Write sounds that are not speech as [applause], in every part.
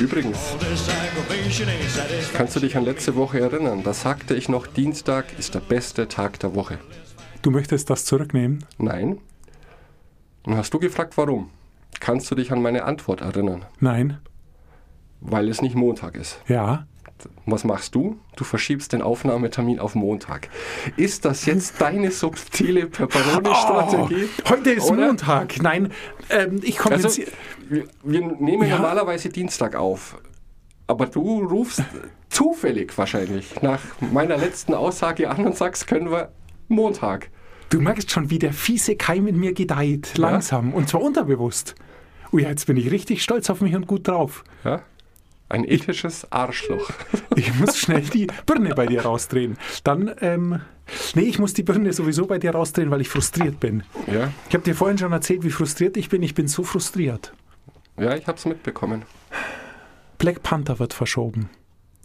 Übrigens, kannst du dich an letzte Woche erinnern? Da sagte ich noch, Dienstag ist der beste Tag der Woche. Du möchtest das zurücknehmen? Nein. Und hast du gefragt, warum? Kannst du dich an meine Antwort erinnern? Nein. Weil es nicht Montag ist. Ja. Was machst du? Du verschiebst den Aufnahmetermin auf Montag. Ist das jetzt deine subtile Pepperoni-Strategie? Oh, heute ist Oder? Montag. Nein, ähm, ich komme Also, jetzt. wir, wir nehmen Ja. normalerweise Dienstag auf. Aber du rufst zufällig wahrscheinlich nach meiner letzten Aussage an und sagst, können wir Montag. Du merkst schon, wie der fiese Keim in mir gedeiht. Langsam. Und zwar unterbewusst. Ja, jetzt bin ich richtig stolz auf mich und gut drauf. Ja? Ein ethisches Arschloch. [laughs] Ich muss schnell die Birne bei dir rausdrehen. Dann, ähm, nee, ich muss die Birne sowieso bei dir rausdrehen, weil ich frustriert bin. Ja, Ich habe dir vorhin schon erzählt, wie frustriert ich bin. Ich bin so frustriert. ja ich hab's mitbekommen. Black Panther wird verschoben.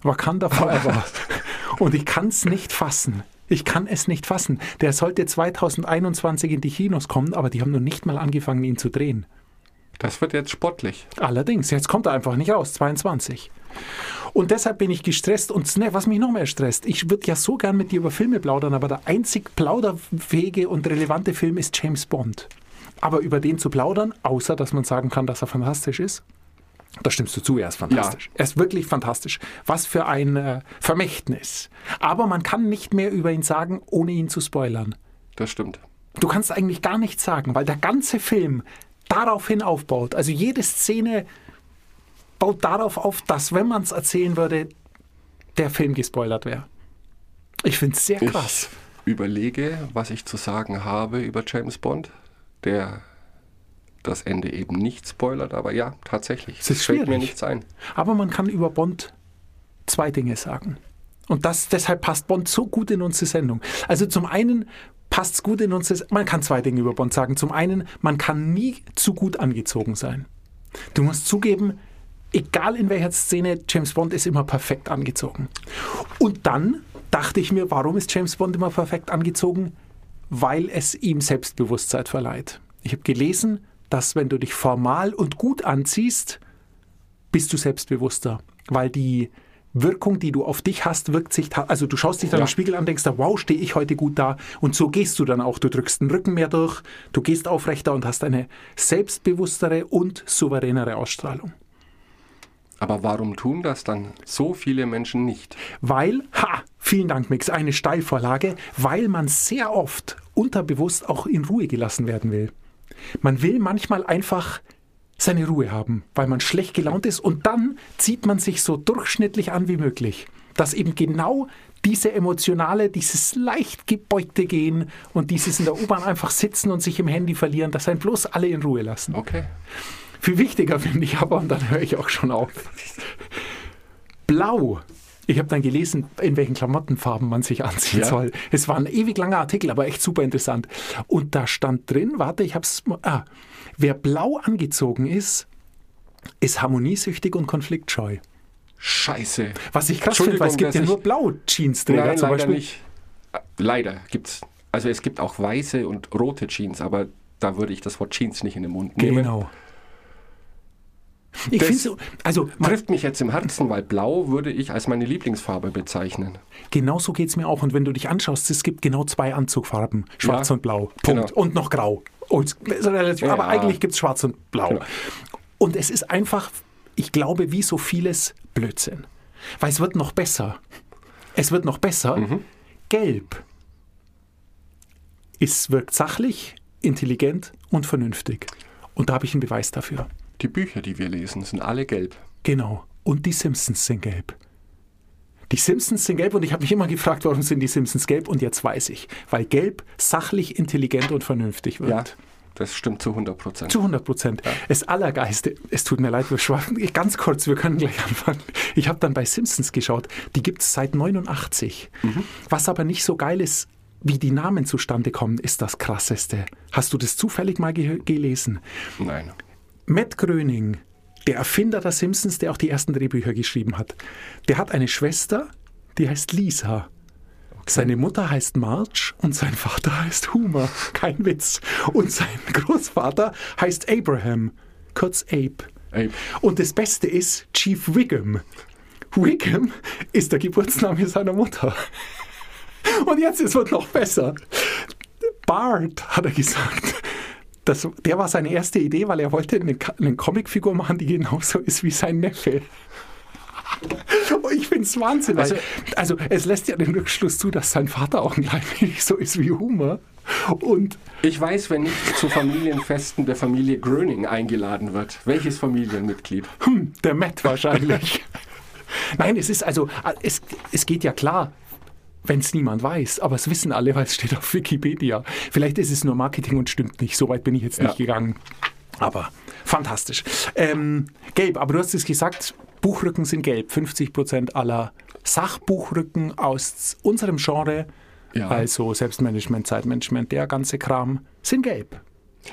Wakanda Forever. [laughs] Und ich kann es nicht fassen. Ich kann es nicht fassen. Der sollte 2021 in die Kinos kommen, aber die haben noch nicht mal angefangen, ihn zu drehen. Das wird jetzt sportlich. Allerdings, jetzt kommt er einfach nicht raus, 22. Und deshalb bin ich gestresst und ne, was mich noch mehr stresst, ich würde ja so gern mit dir über Filme plaudern, aber der einzig plauderfähige und relevante Film ist James Bond. Aber über den zu plaudern, außer dass man sagen kann, dass er fantastisch ist, da stimmst du zu, er ist fantastisch. Er ist wirklich fantastisch. Was für ein äh, Vermächtnis. Aber man kann nicht mehr über ihn sagen, ohne ihn zu spoilern. Das stimmt. Du kannst eigentlich gar nichts sagen, weil der ganze Film daraufhin aufbaut. Also jede Szene baut darauf auf, dass, wenn man es erzählen würde, der Film gespoilert wäre. Ich finde es sehr krass. Ich überlege, was ich zu sagen habe über James Bond, der das Ende eben nicht spoilert, aber ja, tatsächlich. Es ist fällt mir schwierig. nichts ein. Aber man kann über Bond zwei Dinge sagen. Und das, deshalb passt Bond so gut in unsere Sendung. Also zum einen passt es gut in unsere Man kann zwei Dinge über Bond sagen. Zum einen, man kann nie zu gut angezogen sein. Du musst zugeben, egal in welcher Szene, James Bond ist immer perfekt angezogen. Und dann dachte ich mir, warum ist James Bond immer perfekt angezogen? Weil es ihm Selbstbewusstsein verleiht. Ich habe gelesen, dass wenn du dich formal und gut anziehst, bist du selbstbewusster, weil die Wirkung, die du auf dich hast, wirkt sich, also du schaust dich dann Ja. im Spiegel an, denkst da, wow, stehe ich heute gut da und so gehst du dann auch, du drückst den Rücken mehr durch, du gehst aufrechter und hast eine selbstbewusstere und souveränere Ausstrahlung. Aber warum tun das dann so viele Menschen nicht? Weil, ha, vielen Dank Mix, eine Steilvorlage, weil man sehr oft unterbewusst auch in Ruhe gelassen werden will. Man will manchmal einfach seine Ruhe haben, weil man schlecht gelaunt ist und dann zieht man sich so durchschnittlich an wie möglich. Dass eben genau diese emotionale, dieses leicht gebeugte Gehen und dieses in der U-Bahn einfach sitzen und sich im Handy verlieren, dass einen bloß alle in Ruhe lassen. Okay. Viel wichtiger finde ich aber, und dann höre ich auch schon auf. Blau. Ich habe dann gelesen, in welchen Klamottenfarben man sich anziehen Ja. soll. Es war ein ewig langer Artikel, aber echt super interessant. Und da stand drin, warte, ich habe es. Ah, wer blau angezogen ist, ist harmoniesüchtig und konfliktscheu. Scheiße. Was ich krass finde, weil es gibt ja nur Blau-Jeans-Träger Nein, zum leider Beispiel. nicht. Äh, Leider gibt's. Also es gibt auch weiße und rote Jeans, aber da würde ich das Wort Jeans nicht in den Mund nehmen. Genau. Ich finde so, also Trifft mich jetzt im Herzen, weil Blau würde ich als meine Lieblingsfarbe bezeichnen. Genau so geht es mir auch. Und wenn du dich anschaust, es gibt genau zwei Anzugfarben: Schwarz Ja, und Blau. Punkt. genau. Und noch Grau. Oh, ist relativ, Ja. aber eigentlich gibt es Schwarz und Blau. Genau. Und es ist einfach, ich glaube, wie so vieles Blödsinn. Weil es wird noch besser. Es wird noch besser. Mhm. Gelb. Es wirkt sachlich, intelligent und vernünftig. Und da habe ich einen Beweis dafür. Die Bücher, die wir lesen, sind alle gelb. Genau. Und die Simpsons sind gelb. Die Simpsons sind gelb und ich habe mich immer gefragt, warum sind die Simpsons gelb und jetzt weiß ich. Weil gelb sachlich, intelligent und vernünftig wird. Ja, das stimmt zu 100 Prozent. Zu 100 Prozent. Das Allergeiste, es tut mir leid, wir schwafen, ganz kurz, wir können gleich anfangen. Ich habe dann bei Simpsons geschaut, die gibt es seit 89. Was aber nicht so geil ist, wie die Namen zustande kommen, ist das Krasseste. Hast du das zufällig mal ge gelesen? Nein. Matt Gröning, der Erfinder der Simpsons, der auch die ersten Drehbücher geschrieben hat, der hat eine Schwester, die heißt Lisa. Seine Mutter heißt Marge und sein Vater heißt Homer. Kein Witz. Und sein [laughs] Großvater heißt Abraham, kurz Abe. Abe. Und das Beste ist Chief Wiggum. Wiggum ist der Geburtsname seiner Mutter. Und jetzt, es wird noch besser. Bart, hat er gesagt. Das, der war seine erste Idee, weil er wollte eine, eine Comicfigur machen, die genauso ist wie sein Neffe. Und [laughs] ich finde es Wahnsinn. Also- Also, es lässt ja den Rückschluss zu, dass sein Vater auch ein klein wenig so ist wie Homer. Und Ich weiß, wenn nicht zu Familienfesten der Familie Gröning eingeladen wird. Welches Familienmitglied? hm, der Matt wahrscheinlich. [laughs] Nein, es ist also, es, es geht ja klar, wenn es niemand weiß, aber es wissen alle, weil es steht auf Wikipedia. Vielleicht ist es nur Marketing und stimmt nicht. So weit bin ich jetzt nicht Ja. gegangen. Aber fantastisch. Ähm, gelb, aber du hast es gesagt, Buchrücken sind gelb. 50 Prozent aller Sachbuchrücken aus unserem Genre, Ja. also Selbstmanagement, Zeitmanagement, der ganze Kram, sind gelb.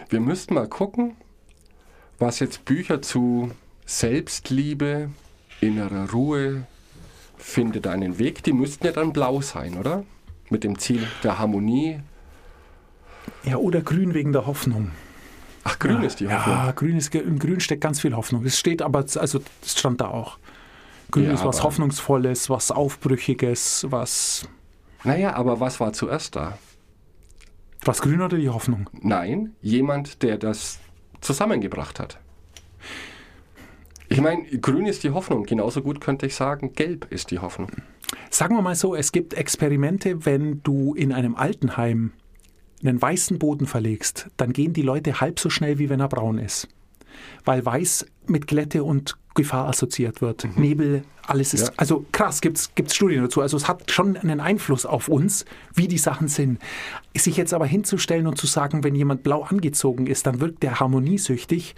Wir müssten mal gucken, was jetzt Bücher zu Selbstliebe, innerer Ruhe, findet einen Weg, die müssten ja dann blau sein, oder? Mit dem Ziel der Harmonie. Ja, oder grün wegen der Hoffnung. Ach, grün ist die Hoffnung. Ja, grün ist, in grün steckt ganz viel Hoffnung. Es steht aber, also es stand da auch. Grün Ja, ist was Hoffnungsvolles, was Aufbrüchiges, was. Naja, aber was war zuerst da? Was grün oder die Hoffnung? Nein, jemand, der das zusammengebracht hat. Ich meine, grün ist die Hoffnung. Genauso gut könnte ich sagen, gelb ist die Hoffnung. Sagen wir mal so, es gibt Experimente, wenn du in einem Altenheim einen weißen Boden verlegst, dann gehen die Leute halb so schnell, wie wenn er braun ist. Weil weiß mit Glätte und Gefahr assoziiert wird. Nebel, alles ist. Mhm. Ja. Also krass, gibt es Studien dazu. Also es hat schon einen Einfluss auf uns, wie die Sachen sind. Sich jetzt aber hinzustellen und zu sagen, wenn jemand blau angezogen ist, dann wirkt der harmoniesüchtig,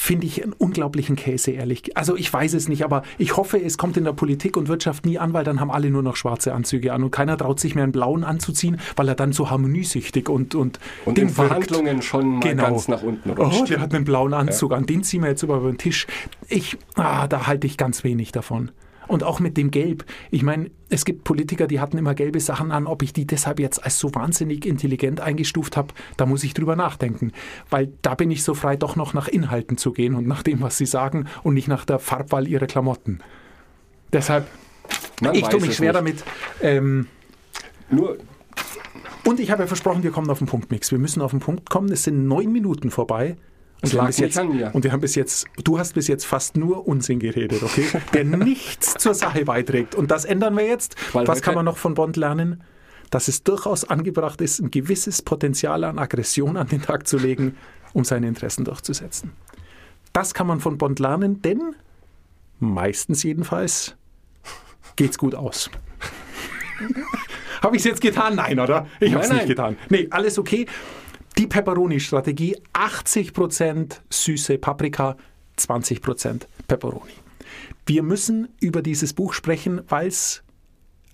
finde ich einen unglaublichen Käse, ehrlich. Also ich weiß es nicht, aber ich hoffe, es kommt in der Politik und Wirtschaft nie an, weil dann haben alle nur noch schwarze Anzüge an und keiner traut sich mehr einen blauen anzuziehen, weil er dann so harmoniesüchtig und und, Und Ding in. Verhandlungen schon mal Genau. ganz nach unten Oh, rutscht. der hat einen blauen Anzug an, den ziehen wir jetzt über den Tisch. Ich, ah, da halte ich ganz wenig davon. Und auch mit dem Gelb. Ich meine, es gibt Politiker, die hatten immer gelbe Sachen an. Ob ich die deshalb jetzt als so wahnsinnig intelligent eingestuft habe, da muss ich drüber nachdenken. Weil da bin ich so frei, doch noch nach Inhalten zu gehen und nach dem, was sie sagen und nicht nach der Farbwahl ihrer Klamotten. Deshalb, Man ich tue mich schwer nicht. damit. Ähm, Nur, und ich habe ja versprochen, wir kommen auf den Punkt, Mix. Wir müssen auf den Punkt kommen. Es sind neun Minuten vorbei. Und wir, jetzt, und wir haben bis jetzt, du hast bis jetzt fast nur Unsinn geredet, okay? Der [laughs] nichts zur Sache beiträgt. Und das ändern wir jetzt. Weil Was kann man noch von Bond lernen? Dass es durchaus angebracht ist, ein gewisses Potenzial an Aggression an den Tag zu legen, um seine Interessen durchzusetzen. Das kann man von Bond lernen, denn meistens jedenfalls geht's gut aus. [laughs] Habe ich es jetzt getan? Nein, oder? Ich habe es nicht getan. Nee, alles okay. Die Pepperoni-Strategie, 80% süße Paprika, 20% Pepperoni. Wir müssen über dieses Buch sprechen, weil es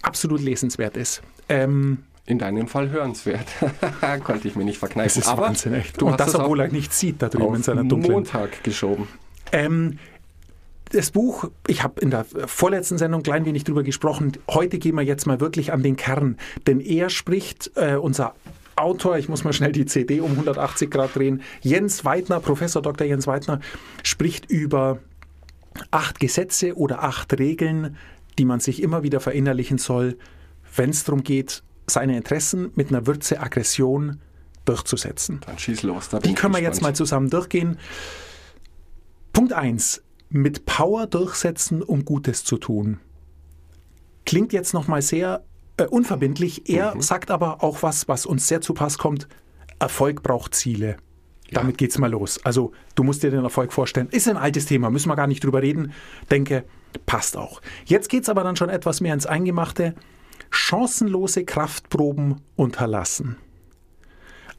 absolut lesenswert ist. Ähm, in deinem Fall hörenswert. [laughs] Konnte ich mir nicht verkneifen. es ist Aber Wahnsinn, echt. du Und hast das, obwohl er nichts sieht da drüben in seiner dunklen Montag geschoben. Ähm, das Buch, ich habe in der vorletzten Sendung ein klein wenig drüber gesprochen. Heute gehen wir jetzt mal wirklich an den Kern. Denn er spricht, äh, unser Autor, ich muss mal schnell die CD um 180 Grad drehen, Jens Weidner, Professor Dr. Jens Weidner, spricht über acht Gesetze oder acht Regeln, die man sich immer wieder verinnerlichen soll, wenn es darum geht, seine Interessen mit einer Würze Aggression durchzusetzen. Dann schieß los. Da bin Die können wir jetzt mal zusammen durchgehen. Punkt 1. Mit Power durchsetzen, um Gutes zu tun. Klingt jetzt nochmal sehr äh, unverbindlich. Er Mhm. sagt aber auch was, was uns sehr zu Pass kommt. Erfolg braucht Ziele. Damit geht's mal los. Also, du musst dir den Erfolg vorstellen. Ist ein altes Thema, müssen wir gar nicht drüber reden. Denke, passt auch. Jetzt geht's aber dann schon etwas mehr ins Eingemachte. Chancenlose Kraftproben unterlassen.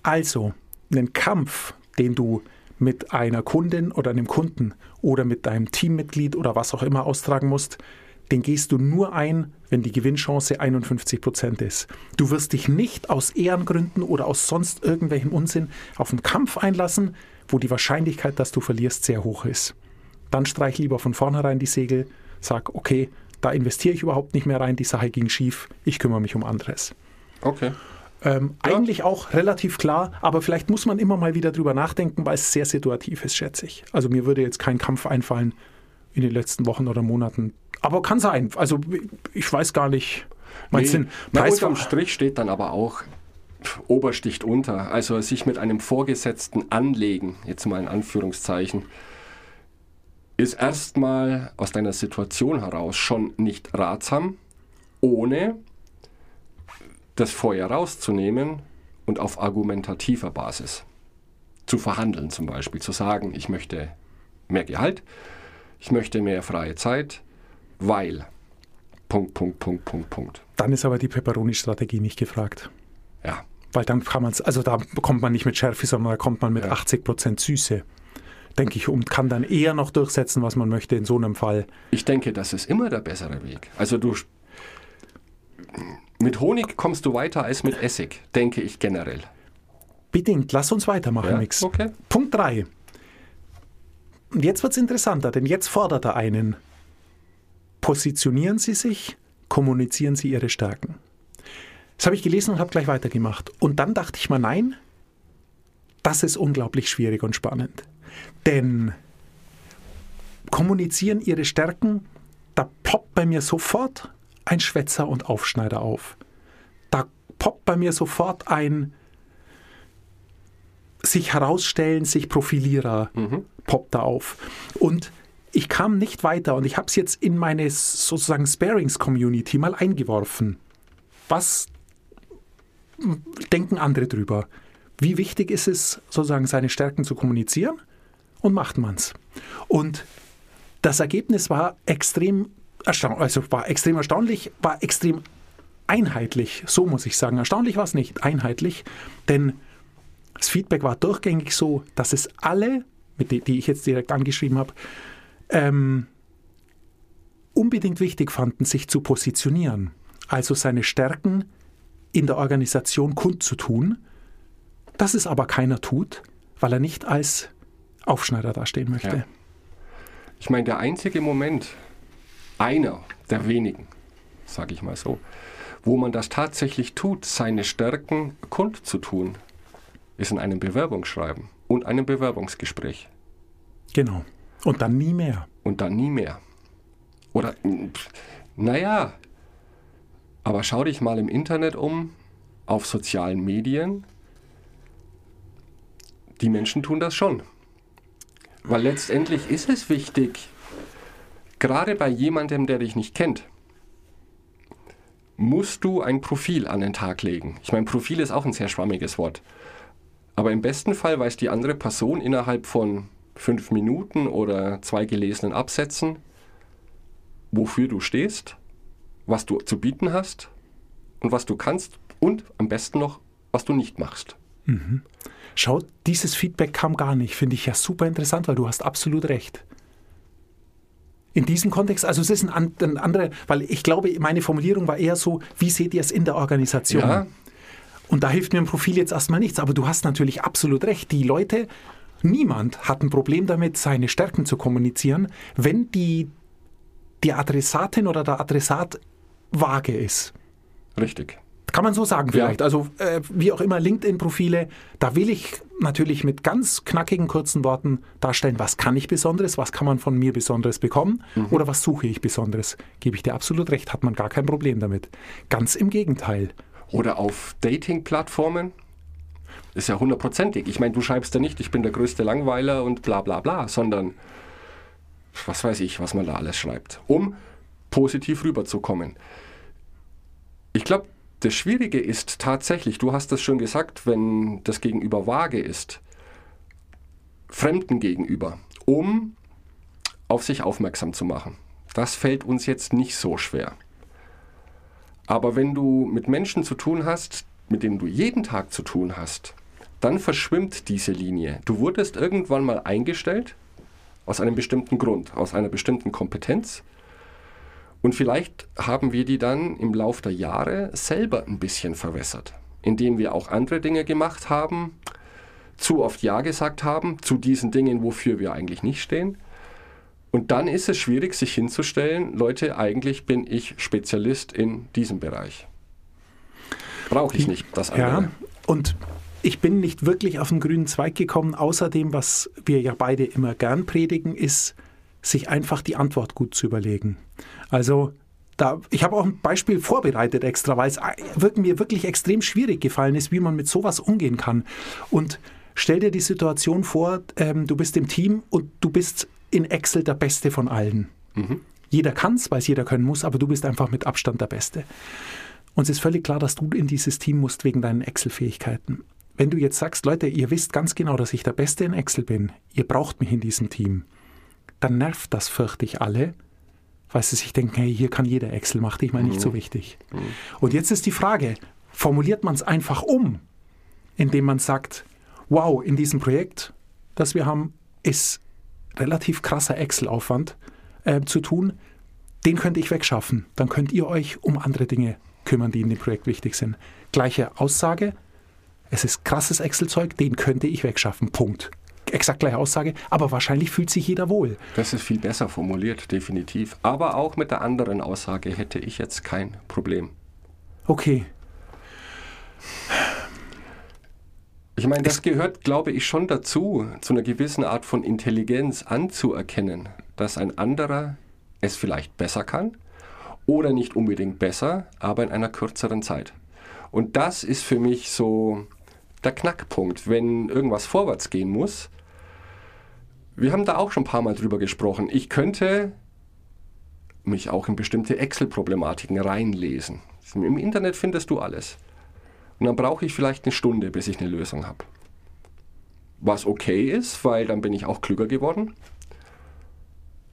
Also, einen Kampf, den du mit einer Kundin oder einem Kunden oder mit deinem Teammitglied oder was auch immer austragen musst, den gehst du nur ein, wenn die Gewinnchance 51 Prozent ist. Du wirst dich nicht aus Ehrengründen oder aus sonst irgendwelchen Unsinn auf einen Kampf einlassen, wo die Wahrscheinlichkeit, dass du verlierst, sehr hoch ist. Dann streich lieber von vornherein die Segel, sag, okay, da investiere ich überhaupt nicht mehr rein, die Sache ging schief, ich kümmere mich um anderes. Okay. Ähm, Ja. Eigentlich auch relativ klar, aber vielleicht muss man immer mal wieder drüber nachdenken, weil es sehr situativ ist, schätze ich. Also mir würde jetzt kein Kampf einfallen in den letzten Wochen oder Monaten. Aber kann sein. Also ich weiß gar nicht. Meinst Nee, na, unterm Strich steht dann aber auch Obersticht unter. Also sich mit einem Vorgesetzten anlegen, jetzt mal in Anführungszeichen, ist erstmal aus deiner Situation heraus schon nicht ratsam, ohne das Feuer rauszunehmen und auf argumentativer Basis zu verhandeln zum Beispiel, zu sagen, ich möchte mehr Gehalt, ich möchte mehr freie Zeit, weil Punkt, Punkt, Punkt, Punkt, Punkt. Dann ist aber die Peperoni-Strategie nicht gefragt. Ja, Weil dann kann man es, also da kommt man nicht mit Schärfe, sondern da kommt man mit Ja. 80% Süße, denke ich, und kann dann eher noch durchsetzen, was man möchte in so einem Fall. Ich denke, das ist immer der bessere Weg. Also du mit Honig kommst du weiter als mit Essig, denke ich generell. Bedingt, lass uns weitermachen, Ja, Mix. okay. Punkt 3. Und jetzt wird es interessanter, denn jetzt fordert er einen. Positionieren Sie sich, kommunizieren Sie Ihre Stärken. Das habe ich gelesen und habe gleich weitergemacht. Und dann dachte ich mir, nein, das ist unglaublich schwierig und spannend. Denn kommunizieren Ihre Stärken, da poppt bei mir sofort ein Schwätzer und Aufschneider auf. Da poppt bei mir sofort ein sich herausstellen, sich Profilierer poppt da auf. Und ich kam nicht weiter und ich habe es jetzt in meine sozusagen Sparings-Community mal eingeworfen. Was denken andere drüber? Wie wichtig ist es, sozusagen seine Stärken zu kommunizieren? Und macht man's? Und das Ergebnis war extrem erstaunlich, also war extrem erstaunlich, war extrem einheitlich, so muss ich sagen. Erstaunlich war es nicht, einheitlich, denn das Feedback war durchgängig so, dass es alle, die, die ich jetzt direkt angeschrieben habe, ähm, unbedingt wichtig fanden, sich zu positionieren. Also seine Stärken in der Organisation kundzutun. Das es aber keiner tut, weil er nicht als Aufschneider dastehen möchte. Ja. Ich meine, der einzige Moment, einer der wenigen, sage ich mal so, wo man das tatsächlich tut, seine Stärken kundzutun, ist in einem Bewerbungsschreiben und einem Bewerbungsgespräch. Genau. Und dann nie mehr. Und dann nie mehr. Oder, naja, aber schau dich mal im Internet um, auf sozialen Medien. Die Menschen tun das schon. Weil letztendlich ist es wichtig, gerade bei jemandem, der dich nicht kennt, musst du ein Profil an den Tag legen. Ich meine, Profil ist auch ein sehr schwammiges Wort. Aber im besten Fall weiß die andere Person innerhalb von fünf Minuten oder zwei gelesenen Absätzen, wofür du stehst, was du zu bieten hast und was du kannst und am besten noch, was du nicht machst. Schau, dieses Feedback kam gar nicht. Finde ich ja super interessant, weil du hast absolut recht. In diesem Kontext, also es ist ein, ein anderer, weil ich glaube, meine Formulierung war eher so, wie seht ihr es in der Organisation? Ja. Und da hilft mir ein Profil jetzt erstmal nichts. Aber du hast natürlich absolut recht. Die Leute, niemand hat ein Problem damit, seine Stärken zu kommunizieren, wenn die, die Adressatin oder der Adressat vage ist. Richtig. Kann man so sagen vielleicht. Also äh, wie auch immer LinkedIn-Profile, da will ich natürlich mit ganz knackigen, kurzen Worten darstellen, was kann ich Besonderes, was kann man von mir Besonderes bekommen oder was suche ich Besonderes. Gebe ich dir absolut recht, hat man gar kein Problem damit. Ganz im Gegenteil. Oder auf Dating-Plattformen. Ist ja hundertprozentig. Ich meine, du schreibst ja nicht, ich bin der größte Langweiler und bla bla bla, sondern was weiß ich, was man da alles schreibt, um positiv rüberzukommen. Ich glaube, das Schwierige ist tatsächlich, du hast es schon gesagt, wenn das Gegenüber vage ist, Fremden gegenüber, um auf sich aufmerksam zu machen. Das fällt uns jetzt nicht so schwer. Aber wenn du mit Menschen zu tun hast, mit denen du jeden Tag zu tun hast, dann verschwimmt diese Linie. Du wurdest irgendwann mal eingestellt aus einem bestimmten Grund, aus einer bestimmten Kompetenz. Und vielleicht haben wir die dann im Laufe der Jahre selber ein bisschen verwässert, indem wir auch andere Dinge gemacht haben, zu oft Ja gesagt haben zu diesen Dingen, wofür wir eigentlich nicht stehen. Und dann ist es schwierig, sich hinzustellen, Leute, eigentlich bin ich Spezialist in diesem Bereich. Brauche ich nicht das andere. Ja, und ich bin nicht wirklich auf den grünen Zweig gekommen. Außerdem, was wir ja beide immer gern predigen, ist, sich einfach die Antwort gut zu überlegen. Also, da, ich habe auch ein Beispiel vorbereitet extra, weil es mir wirklich extrem schwierig gefallen ist, wie man mit sowas umgehen kann. Und stell dir die Situation vor, ähm, du bist im Team und du bist in Excel der Beste von allen. Mhm. Jeder kann es, weil es jeder können muss, aber du bist einfach mit Abstand der Beste. Uns ist völlig klar, dass du in dieses Team musst wegen deinen Excel-Fähigkeiten. Wenn du jetzt sagst, Leute, ihr wisst ganz genau, dass ich der Beste in Excel bin, ihr braucht mich in diesem Team, dann nervt das fürchte ich alle, weil sie sich denken, hey, hier kann jeder Excel, macht dich mal nicht so wichtig. Und jetzt ist die Frage, formuliert man es einfach um, indem man sagt, wow, in diesem Projekt, das wir haben, ist relativ krasser Excel-Aufwand äh, zu tun, den könnte ich wegschaffen. Dann könnt ihr euch um andere Dinge kümmern, die in dem Projekt wichtig sind. Gleiche Aussage, es ist krasses Excel-Zeug, den könnte ich wegschaffen. Punkt. Exakt gleiche Aussage, aber wahrscheinlich fühlt sich jeder wohl. Das ist viel besser formuliert, definitiv. Aber auch mit der anderen Aussage hätte ich jetzt kein Problem. Okay. Ich meine, das gehört, glaube ich, schon dazu, zu einer gewissen Art von Intelligenz anzuerkennen, dass ein anderer es vielleicht besser kann oder nicht unbedingt besser, aber in einer kürzeren Zeit. Und das ist für mich so der Knackpunkt, wenn irgendwas vorwärts gehen muss. Wir haben da auch schon ein paar Mal drüber gesprochen. Ich könnte mich auch in bestimmte Excel-Problematiken reinlesen. Im Internet findest du alles. Und dann brauche ich vielleicht eine Stunde, bis ich eine Lösung habe. Was okay ist, weil dann bin ich auch klüger geworden.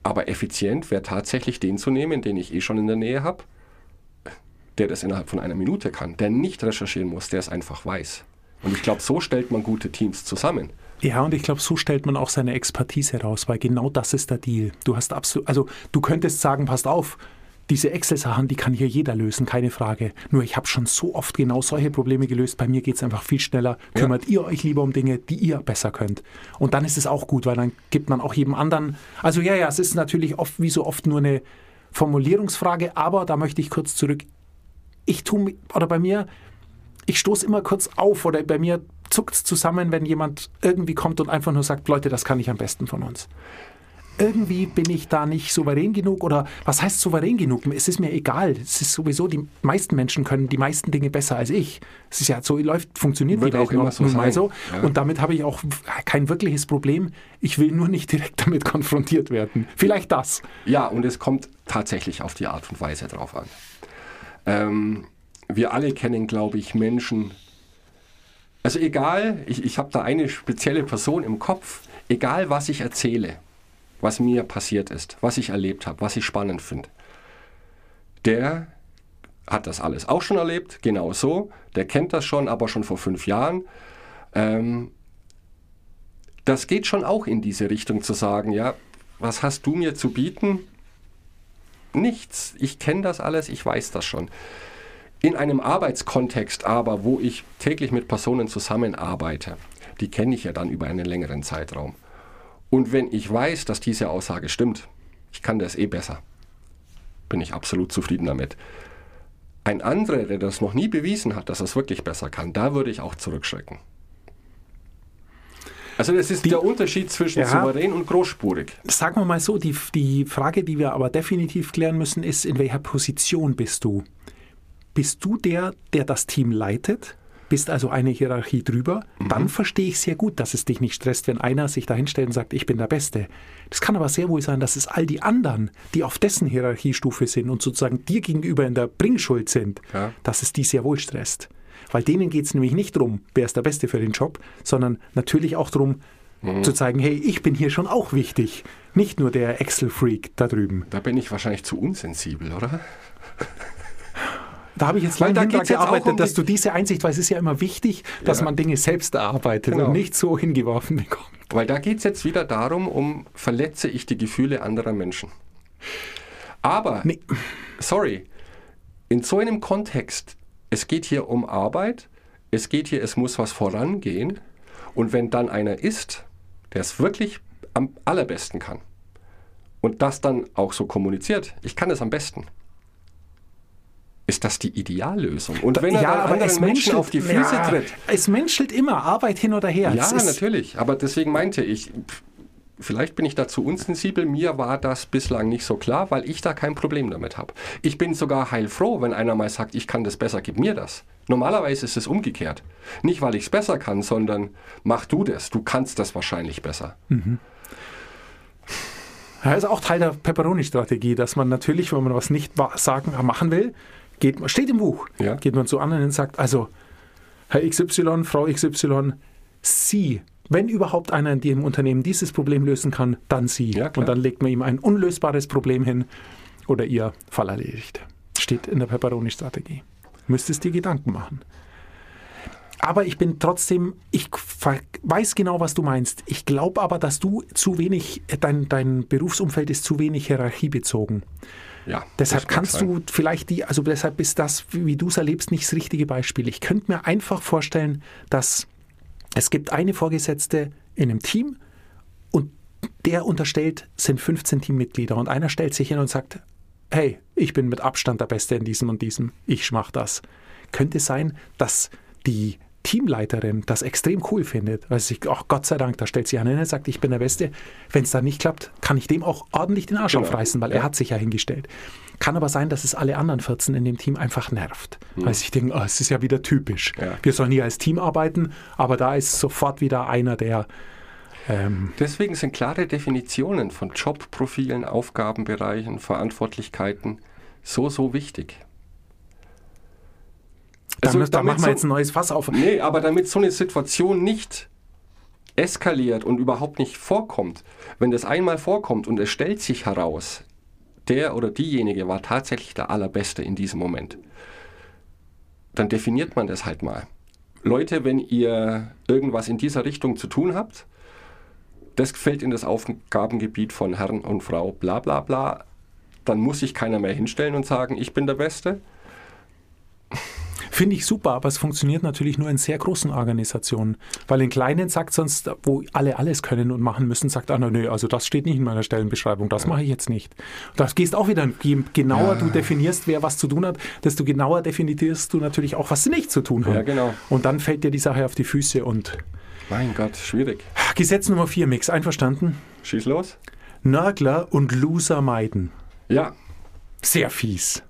Aber effizient wäre tatsächlich den zu nehmen, den ich eh schon in der Nähe habe, der das innerhalb von einer Minute kann, der nicht recherchieren muss, der es einfach weiß. Und ich glaube, so stellt man gute Teams zusammen. Ja, und ich glaube, so stellt man auch seine Expertise heraus, weil genau das ist der Deal. Du hast absolut, also du könntest sagen, passt auf, diese Excel-Sachen, die kann hier jeder lösen, keine Frage. Nur ich habe schon so oft genau solche Probleme gelöst. Bei mir geht es einfach viel schneller. Kümmert ihr euch lieber um Dinge, die ihr besser könnt. Und dann ist es auch gut, weil dann gibt man auch jedem anderen. Also ja, ja, es ist natürlich oft wie so oft nur eine Formulierungsfrage, aber da möchte ich kurz zurück. Ich tue, oder bei mir, ich stoße immer kurz auf oder bei mir zuckt es zusammen, wenn jemand irgendwie kommt und einfach nur sagt, Leute, das kann ich am besten von uns irgendwie bin ich da nicht souverän genug oder was heißt souverän genug? Es ist mir egal. Es ist sowieso, die meisten Menschen können die meisten Dinge besser als ich. Es ist ja so, läuft, funktioniert Wird die Welt auch immer so nun mal so. Ja. Und damit habe ich auch kein wirkliches Problem. Ich will nur nicht direkt [laughs] damit konfrontiert werden. Vielleicht das. Ja, und es kommt tatsächlich auf die Art und Weise drauf an. Ähm, wir alle kennen, glaube ich, Menschen. Also egal, ich, ich habe da eine spezielle Person im Kopf, egal was ich erzähle, was mir passiert ist, was ich erlebt habe, was ich spannend finde, der hat das alles auch schon erlebt, genau so. Der kennt das schon, aber schon vor fünf Jahren. Ähm, das geht schon auch in diese Richtung zu sagen, ja, was hast du mir zu bieten? Nichts. Ich kenne das alles, ich weiß das schon. In einem Arbeitskontext aber, wo ich täglich mit Personen zusammenarbeite, die kenne ich ja dann über einen längeren Zeitraum. Und wenn ich weiß, dass diese Aussage stimmt, ich kann das eh besser, bin ich absolut zufrieden damit. Ein anderer, der das noch nie bewiesen hat, dass er es wirklich besser kann, da würde ich auch zurückschrecken. Also das ist Die- der Unterschied zwischen Ja. souverän und großspurig. Sagen wir mal so, die, die Frage, die wir aber definitiv klären müssen, ist, in welcher Position bist du? Bist du der, der das Team leitet? Bist also eine Hierarchie drüber? Dann verstehe ich sehr gut, dass es dich nicht stresst, wenn einer sich dahinstellt und sagt, ich bin der Beste. Das kann aber sehr wohl sein, dass es all die anderen, die auf dessen Hierarchiestufe sind und sozusagen dir gegenüber in der Bringschuld sind, Ja. dass es die sehr wohl stresst. Weil denen geht es nämlich nicht darum, wer ist der Beste für den Job, sondern natürlich auch darum, zu zeigen, hey, ich bin hier schon auch wichtig. Nicht nur der Excel-Freak da drüben. Da bin ich wahrscheinlich zu unsensibel, oder? Da habe ich jetzt Weil lange da hinter geht's jetzt auch gearbeitet, um dass du diese Einsicht, weil es ist ja immer wichtig, dass Ja. man Dinge selbst erarbeitet Genau. und nicht so hingeworfen bekommt. Weil da geht es jetzt wieder darum, um verletze ich die Gefühle anderer Menschen. Aber, Nee. sorry, in so einem Kontext, es geht hier um Arbeit, es geht hier, es muss was vorangehen. Und wenn dann einer ist, der es wirklich am allerbesten kann und das dann auch so kommuniziert, ich kann es am besten. Ist das die Ideallösung? Und wenn er dann anderen Menschen auf die Füße ja, tritt, Es menschelt immer, Arbeit hin oder her. ja, natürlich. Aber deswegen meinte ich, vielleicht bin ich da zu unsensibel. Mir war das bislang nicht so klar, weil ich da kein Problem damit habe. Ich bin sogar heilfroh, wenn einer mal sagt, ich kann das besser, gib mir das. Normalerweise ist es umgekehrt. Nicht, weil ich es besser kann, sondern mach du das. Du kannst das wahrscheinlich besser. Ja, ist auch Teil der Pepperoni-Strategie, dass man natürlich, wenn man was nicht sagen, machen will, geht, man- steht im Buch, Ja. geht man zu anderen und sagt, also Herr XY, Frau XY, Sie, wenn überhaupt einer in Ihrem Unternehmen dieses Problem lösen kann, dann Sie. Ja, und dann legt man ihm ein unlösbares Problem hin oder Ihr Fall erledigt. Steht in der Pepperoni-Strategie. Müsstest dir Gedanken machen. Aber ich bin trotzdem, ich weiß genau, was du meinst. Ich glaube aber, dass du zu wenig, dein, dein Berufsumfeld ist zu wenig hierarchiebezogen. Ja, Deshalb kannst sein. du vielleicht die, also deshalb ist das, wie du es erlebst, nicht das richtige Beispiel. Ich könnte mir einfach vorstellen, dass es gibt eine Vorgesetzte in einem Team und der unterstellt, sind 15 Teammitglieder und einer stellt sich hin und sagt, hey, ich bin mit Abstand der Beste in diesem und diesem, ich mach das. Könnte sein, dass die Teamleiterin das extrem cool findet, weil sie sich, ach Gott sei Dank, da stellt sie einer hin und sagt, ich bin der Beste. Wenn es dann nicht klappt, kann ich dem auch ordentlich den Arsch Genau. aufreißen, weil Ja. er hat sich ja hingestellt. Kann aber sein, dass es alle anderen 14 in dem Team einfach nervt. Weil sie sich denken, oh, es ist ja wieder typisch. Ja. Wir sollen hier als Team arbeiten, aber da ist sofort wieder einer, der ähm, Deswegen sind klare Definitionen von Jobprofilen, Aufgabenbereichen, Verantwortlichkeiten so, so wichtig. Also da machen wir jetzt ein neues Fass auf. Nee, aber damit so eine Situation nicht eskaliert und überhaupt nicht vorkommt, wenn das einmal vorkommt und es stellt sich heraus, der oder diejenige war tatsächlich der Allerbeste in diesem Moment, dann definiert man das halt mal. Leute, wenn ihr irgendwas in dieser Richtung zu tun habt, das fällt in das Aufgabengebiet von Herrn und Frau bla bla bla, dann muss sich keiner mehr hinstellen und sagen, ich bin der Beste. Finde ich super, aber es funktioniert natürlich nur in sehr großen Organisationen. Weil in kleinen sagt sonst, wo alle alles können und machen müssen, sagt einer, nö, also das steht nicht in meiner Stellenbeschreibung, das mache ich jetzt nicht. Das gehst auch wieder, je genauer du definierst, wer was zu tun hat, desto genauer definierst du natürlich auch, was sie nicht zu tun haben. Ja, genau. Und dann fällt dir die Sache auf die Füße und Mein Gott, schwierig. Gesetz Nummer 4, Mix, einverstanden? Schieß los. Nörgler und Loser meiden. Ja, Sehr fies.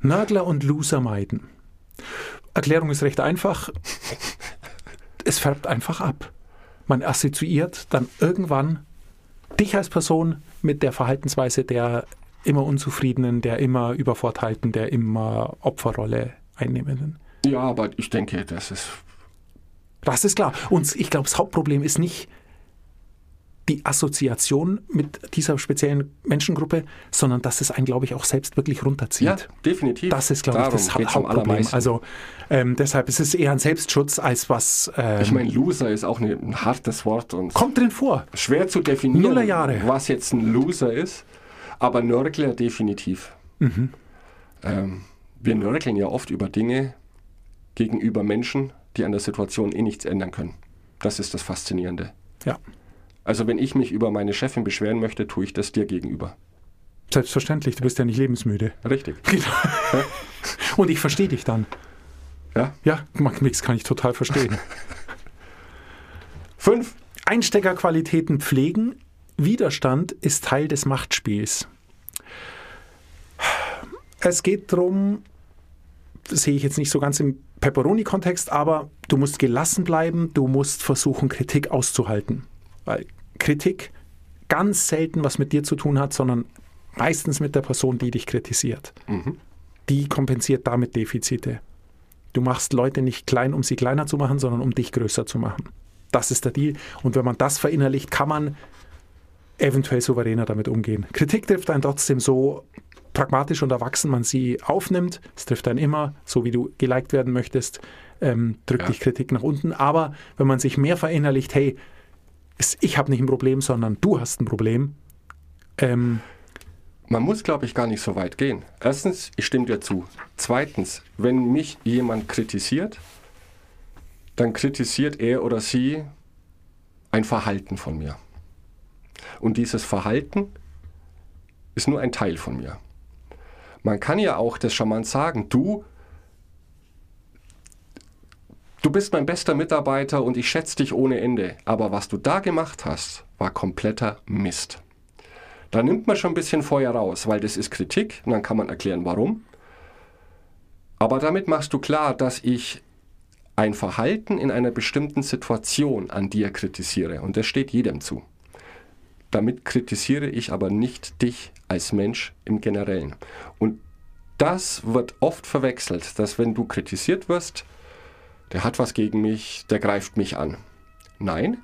Nörgler und Loser meiden. Erklärung ist recht einfach. Es färbt einfach ab. Man assoziiert dann irgendwann dich als Person mit der Verhaltensweise der immer Unzufriedenen, der immer Übervorteilten, der immer Opferrolle einnehmenden. Ja, aber ich denke, das ist. Das ist klar. Und ich glaube, das Hauptproblem ist nicht die Assoziation mit dieser speziellen Menschengruppe, sondern dass es einen, glaube ich, auch selbst wirklich runterzieht. Ja, definitiv. Das ist, glaube ich, das Darum am Hauptproblem. Also ähm, deshalb ist es eher ein Selbstschutz als was. Ähm, ich meine, Loser ist auch ein hartes Wort und kommt drin vor. schwer zu definieren, Nullerjahre. was jetzt ein Loser ist. Aber Nörgler definitiv. Mhm. Ähm, wir nörgeln ja oft über Dinge gegenüber Menschen, die an der Situation eh nichts ändern können. Das ist das Faszinierende. Ja, Also wenn ich mich über meine Chefin beschweren möchte, tue ich das dir gegenüber. selbstverständlich. Du bist ja nicht lebensmüde. Richtig. [laughs] Und ich verstehe dich dann. Ja? Ja, Mix kann ich total verstehen. [laughs] Fünf. Einsteckerqualitäten pflegen. Widerstand ist Teil des Machtspiels. Es geht darum, sehe ich jetzt nicht so ganz im Pepperoni-Kontext, aber du musst gelassen bleiben, du musst versuchen, Kritik auszuhalten. Weil Kritik ganz selten was mit dir zu tun hat, sondern meistens mit der Person, die dich kritisiert. Die kompensiert damit Defizite. Du machst Leute nicht klein, um sie kleiner zu machen, sondern um dich größer zu machen. Das ist der Deal. Und wenn man das verinnerlicht, kann man eventuell souveräner damit umgehen. Kritik trifft einen trotzdem so pragmatisch und erwachsen man sie aufnimmt. Es trifft einen immer, so wie du geliked werden möchtest, ähm, drückt Ja. dich Kritik nach unten. Aber wenn man sich mehr verinnerlicht, hey, ich habe nicht ein Problem, sondern du hast ein Problem, ähm, Man muss, glaube ich, gar nicht so weit gehen. Erstens, ich stimme dir zu. Zweitens, wenn mich jemand kritisiert, dann kritisiert er oder sie ein Verhalten von mir. Und dieses Verhalten ist nur ein Teil von mir. Man kann ja auch das charmant sagen, du, du bist mein bester Mitarbeiter und ich schätze dich ohne Ende, aber was du da gemacht hast, war kompletter Mist. Da nimmt man schon ein bisschen Feuer raus, weil das ist Kritik und dann kann man erklären, warum. Aber damit machst du klar, dass ich ein Verhalten in einer bestimmten Situation an dir kritisiere und das steht jedem zu. Damit kritisiere ich aber nicht dich als Mensch im Generellen. Und das wird oft verwechselt, dass wenn du kritisiert wirst, der hat was gegen mich, der greift mich an. Nein,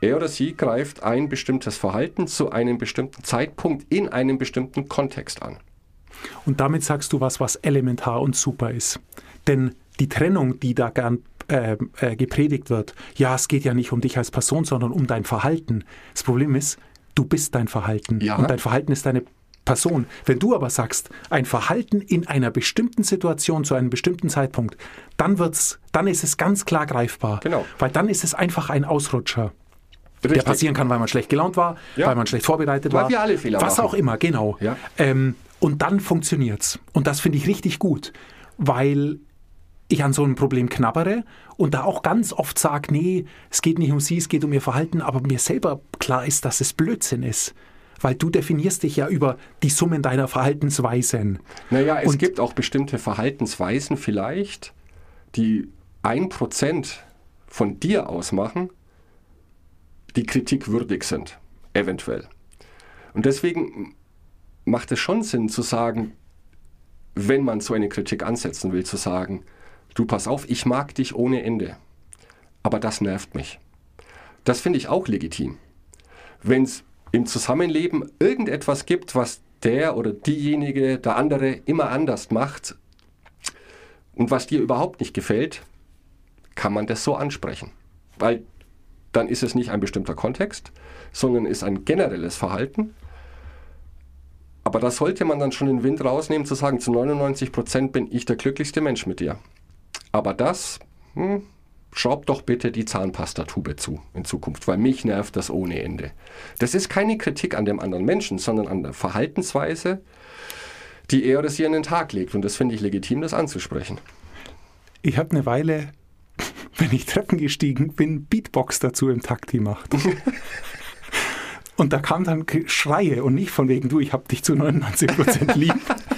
er oder sie greift ein bestimmtes Verhalten zu einem bestimmten Zeitpunkt in einem bestimmten Kontext an. Und damit sagst du was, was elementar und super ist. Denn die Trennung, die da gern äh, äh, gepredigt wird, ja, es geht ja nicht um dich als Person, sondern um dein Verhalten. Das Problem ist, du bist dein Verhalten Ja. und dein Verhalten ist deine Person. Wenn du aber sagst, ein Verhalten in einer bestimmten Situation zu einem bestimmten Zeitpunkt, dann wird's, dann ist es ganz klar greifbar. Genau. Weil dann ist es einfach ein Ausrutscher. Der Richtig. passieren kann, weil man schlecht gelaunt war, Ja. weil man schlecht vorbereitet Weil war. wir alle Fehler Was machen. auch immer, genau. Ja. Ähm, und dann funktioniert's. Und das finde ich richtig gut, weil ich an so einem Problem knabbere und da auch ganz oft sage, nee, es geht nicht um sie, es geht um ihr Verhalten, aber mir selber klar ist, dass es Blödsinn ist. Weil du definierst dich ja über die Summen deiner Verhaltensweisen. Naja, es Und- gibt auch bestimmte Verhaltensweisen vielleicht, die ein Prozent von dir ausmachen, die kritikwürdig sind, eventuell. Und deswegen macht es schon Sinn zu sagen, wenn man so eine Kritik ansetzen will, zu sagen, du pass auf, ich mag dich ohne Ende, aber das nervt mich. Das finde ich auch legitim. Wenn es im Zusammenleben irgendetwas gibt, was der oder diejenige, der andere immer anders macht und was dir überhaupt nicht gefällt, kann man das so ansprechen. Weil dann ist es nicht ein bestimmter Kontext, sondern ist ein generelles Verhalten. Aber da sollte man dann schon den Wind rausnehmen, zu sagen, zu 99 Prozent bin ich der glücklichste Mensch mit dir. Aber das, hm, schraub doch bitte die Zahnpastatube zu in Zukunft, weil mich nervt das ohne Ende. Das ist keine Kritik an dem anderen Menschen, sondern an der Verhaltensweise, die er oder sie an den Tag legt. Und das finde ich legitim, das anzusprechen. Ich habe eine Weile, [laughs] wenn ich Treppen gestiegen bin, Beatbox dazu im Takt gemacht. [laughs] Und da kam dann Schreie und nicht von wegen, du, ich hab dich zu 99% lieb,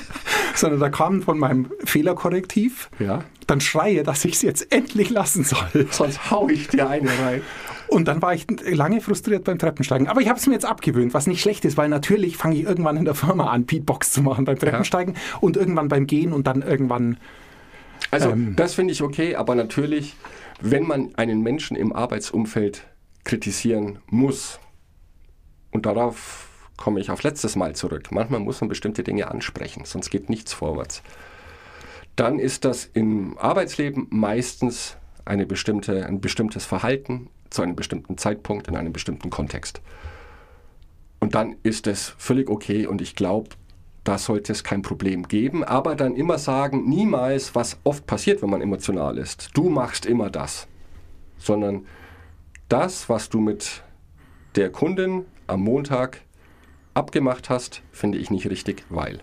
[laughs] sondern da kamen von meinem Fehlerkorrektiv Ja. Dann Schreie, dass ich es jetzt endlich lassen soll. [laughs] Sonst hau ich dir eine rein. Und dann war ich lange frustriert beim Treppensteigen. Aber ich habe es mir jetzt abgewöhnt, was nicht schlecht ist, weil natürlich fange ich irgendwann in der Firma an, Beatbox zu machen beim Treppensteigen und irgendwann beim Gehen und dann irgendwann Also Ähm. das finde ich okay, aber natürlich, wenn man einen Menschen im Arbeitsumfeld kritisieren muss, und darauf komme ich auf letztes Mal zurück, manchmal muss man bestimmte Dinge ansprechen, sonst geht nichts vorwärts, dann ist das im Arbeitsleben meistens eine bestimmte, ein bestimmtes Verhalten zu einem bestimmten Zeitpunkt in einem bestimmten Kontext. Und dann ist es völlig okay und ich glaube, da sollte es kein Problem geben, aber dann immer sagen, niemals, was oft passiert, wenn man emotional ist, du machst immer das, sondern das, was du mit der Kundin am Montag abgemacht hast, finde ich nicht richtig, weil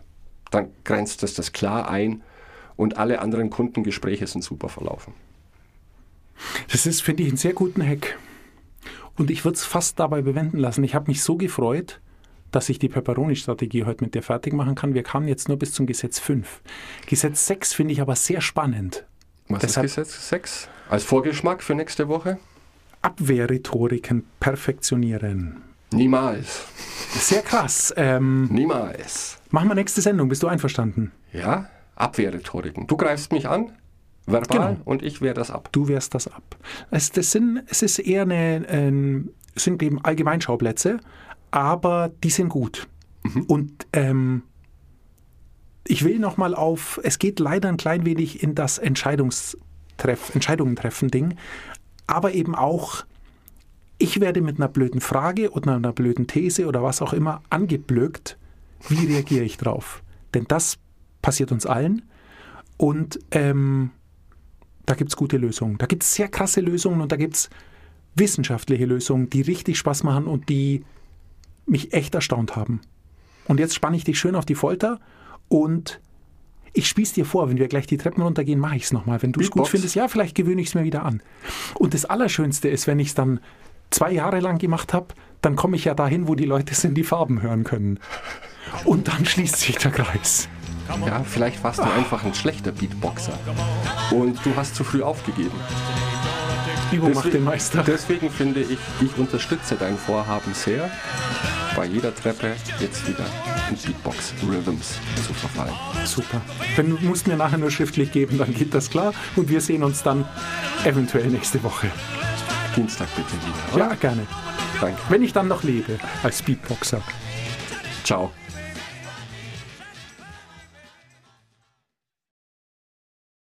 dann grenzt es das klar ein und alle anderen Kundengespräche sind super verlaufen. Das ist, finde ich, einen sehr guten Hack. Und ich würde es fast dabei bewenden lassen. Ich habe mich so gefreut, dass ich die Pepperoni-Strategie heute mit dir fertig machen kann. Wir kamen jetzt nur bis zum Gesetz 5. Gesetz 6 finde ich aber sehr spannend. Was Deshalb- ist Gesetz 6? Als Vorgeschmack für nächste Woche? Abwehrrhetoriken perfektionieren. Niemals. Sehr krass. Ähm, Niemals. machen wir nächste Sendung. Bist du einverstanden? Ja, Abwehrrhetoriken. Du greifst mich an, verbal, Genau. und ich wehre das ab. Du wehrst das ab. Es, das sind, es ist eher eine, ein, sind eben Allgemeinschauplätze, aber die sind gut. Und ähm, ich will nochmal auf, es geht leider ein klein wenig in das Entscheidungstreff, Entscheidungen treffen Ding, aber eben auch, ich werde mit einer blöden Frage oder einer blöden These oder was auch immer angeblökt. Wie reagiere ich drauf? Denn das passiert uns allen. Und ähm, da gibt es gute Lösungen. Da gibt es sehr krasse Lösungen und da gibt es wissenschaftliche Lösungen, die richtig Spaß machen und die mich echt erstaunt haben. Und jetzt spanne ich dich schön auf die Folter und ich spieß dir vor, wenn wir gleich die Treppen runtergehen, mache ich es nochmal. Wenn du es gut findest, ja, vielleicht gewöhne ich es mir wieder an. Und das Allerschönste ist, wenn ich es dann zwei Jahre lang gemacht habe, dann komme ich ja dahin, wo die Leute sind, die Farben hören können. Und dann schließt sich der Kreis. Ja, vielleicht warst du einfach ein schlechter Beatboxer. Und du hast zu früh aufgegeben. Übung macht den Meister. deswegen finde ich, ich unterstütze dein Vorhaben sehr, bei jeder Treppe jetzt wieder in Beatbox-Rhythms zu verfallen. Super. Dann musst du mir nachher nur schriftlich geben, dann geht das klar. Und wir sehen uns dann eventuell nächste Woche. Dienstag bitte wieder, oder? Ja, gerne. Danke. Wenn ich dann noch lebe als Beatboxer. Ciao.